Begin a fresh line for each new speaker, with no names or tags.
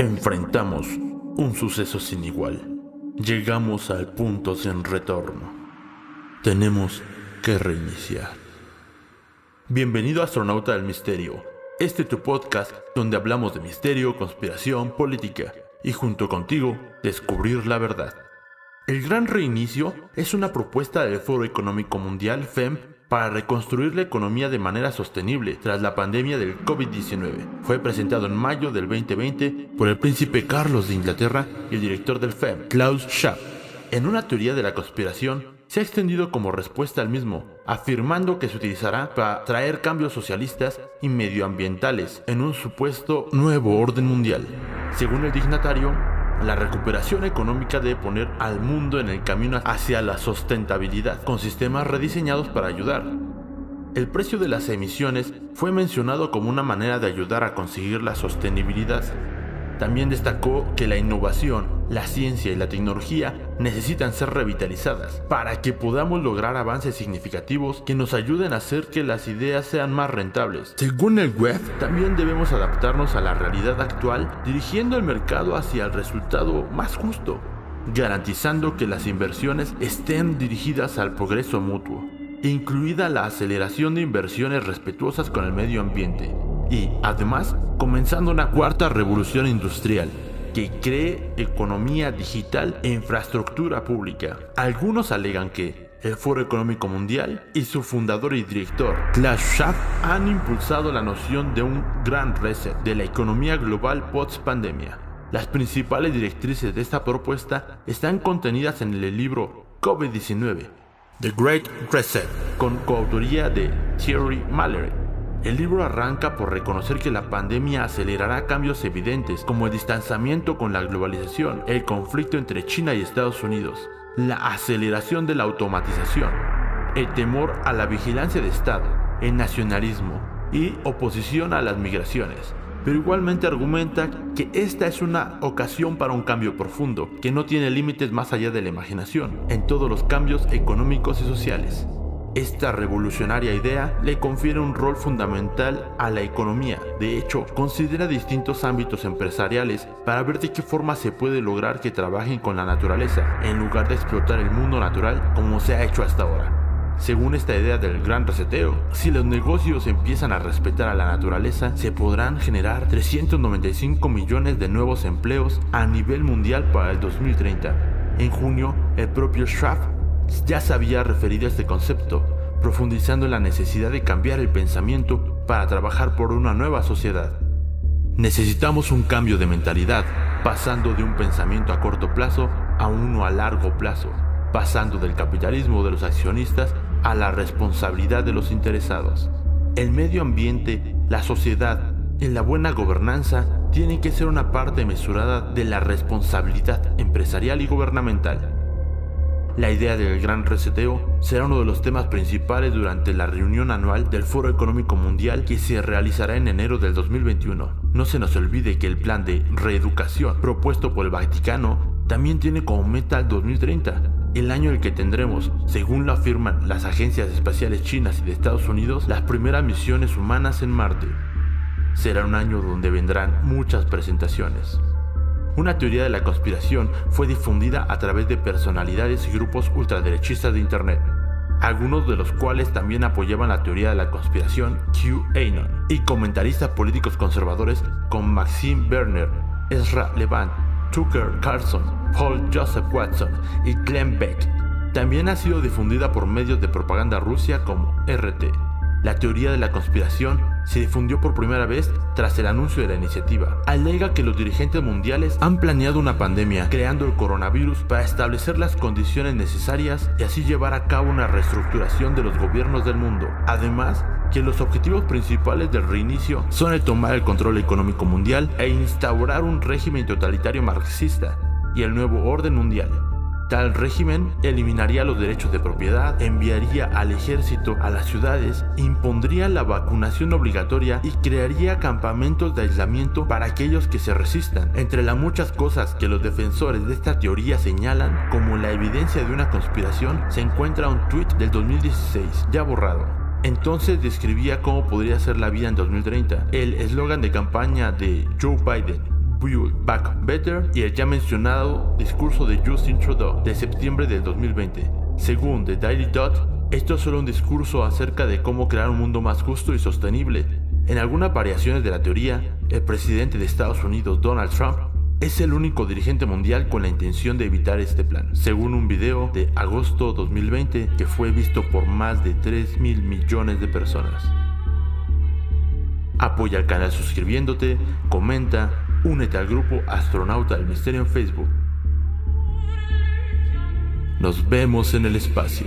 Enfrentamos un suceso sin igual. Llegamos al punto sin retorno. Tenemos que reiniciar. Bienvenido a Astronauta del Misterio. Este es tu podcast donde hablamos de misterio, conspiración, política y junto contigo descubrir la verdad. El Gran Reinicio es una propuesta del Foro Económico Mundial FEM para reconstruir la economía de manera sostenible tras la pandemia del COVID-19. Fue presentado en mayo del 2020 por el príncipe Carlos de Inglaterra y el director del FEM, Klaus Schwab. En una teoría de la conspiración, se ha extendido como respuesta al mismo, afirmando que se utilizará para traer cambios socialistas y medioambientales en un supuesto nuevo orden mundial. Según el dignatario, la recuperación económica debe poner al mundo en el camino hacia la sustentabilidad, con sistemas rediseñados para ayudar. El precio de las emisiones fue mencionado como una manera de ayudar a conseguir la sostenibilidad. También destacó que la innovación, la ciencia y la tecnología necesitan ser revitalizadas para que podamos lograr avances significativos que nos ayuden a hacer que las ideas sean más rentables. Según el web, también debemos adaptarnos a la realidad actual dirigiendo el mercado hacia el resultado más justo, garantizando que las inversiones estén dirigidas al progreso mutuo, incluida la aceleración de inversiones respetuosas con el medio ambiente y, además, comenzando una cuarta revolución industrial que cree economía digital e infraestructura pública. Algunos alegan que el Foro Económico Mundial y su fundador y director, Klaus Schwab, han impulsado la noción de un gran reset de la economía global post-pandemia. Las principales directrices de esta propuesta están contenidas en el libro COVID-19, The Great Reset, con coautoría de Thierry Mallory el libro arranca por reconocer que la pandemia acelerará cambios evidentes como el distanciamiento con la globalización, el conflicto entre China y Estados Unidos, la aceleración de la automatización, el temor a la vigilancia de Estado, el nacionalismo y oposición a las migraciones. Pero igualmente argumenta que esta es una ocasión para un cambio profundo, que no tiene límites más allá de la imaginación, en todos los cambios económicos y sociales. Esta revolucionaria idea le confiere un rol fundamental a la economía. De hecho, considera distintos ámbitos empresariales para ver de qué forma se puede lograr que trabajen con la naturaleza, en lugar de explotar el mundo natural como se ha hecho hasta ahora. Según esta idea del gran reseteo, si los negocios empiezan a respetar a la naturaleza, se podrán generar 395 millones de nuevos empleos a nivel mundial para el 2030. En junio, el propio Schwab ya se había referido a este concepto, profundizando en la necesidad de cambiar el pensamiento para trabajar por una nueva sociedad. Necesitamos un cambio de mentalidad, pasando de un pensamiento a corto plazo a uno a largo plazo, pasando del capitalismo de los accionistas a la responsabilidad de los interesados. El medio ambiente, la sociedad y la buena gobernanza tienen que ser una parte mesurada de la responsabilidad empresarial y gubernamental. La idea del gran reseteo será uno de los temas principales durante la reunión anual del Foro Económico Mundial que se realizará en enero del 2021. No se nos olvide que el plan de reeducación propuesto por el Vaticano también tiene como meta el 2030, el año en el que tendremos, según lo afirman las agencias espaciales chinas y de Estados Unidos, las primeras misiones humanas en Marte. Será un año donde vendrán muchas presentaciones. Una teoría de la conspiración fue difundida a través de personalidades y grupos ultraderechistas de Internet, algunos de los cuales también apoyaban la teoría de la conspiración QAnon, y comentaristas políticos conservadores como Maxime Werner, Ezra Levant, Tucker Carlson, Paul Joseph Watson y Glenn Beck. También ha sido difundida por medios de propaganda rusia como RT. La teoría de la conspiración se difundió por primera vez tras el anuncio de la iniciativa. Alega que los dirigentes mundiales han planeado una pandemia, creando el coronavirus para establecer las condiciones necesarias y así llevar a cabo una reestructuración de los gobiernos del mundo. Además, que los objetivos principales del reinicio son el tomar el control económico mundial e instaurar un régimen totalitario marxista y el nuevo orden mundial. Tal régimen eliminaría los derechos de propiedad, enviaría al ejército a las ciudades, impondría la vacunación obligatoria y crearía campamentos de aislamiento para aquellos que se resistan. Entre las muchas cosas que los defensores de esta teoría señalan como la evidencia de una conspiración, se encuentra un tweet del 2016, ya borrado, Entonces describía cómo podría ser la vida en 2030. El eslogan de campaña de Joe Biden, Build Back Better, y el ya mencionado discurso de Justin Trudeau de septiembre del 2020. Según The Daily Dot, esto es solo un discurso acerca de cómo crear un mundo más justo y sostenible. En algunas variaciones de la teoría, el presidente de Estados Unidos, Donald Trump, es el único dirigente mundial con la intención de evitar este plan, según un video de agosto 2020 que fue visto por más de 3 mil millones de personas. Apoya al canal suscribiéndote, comenta, únete al grupo Astronauta del Misterio en Facebook. Nos vemos en el espacio.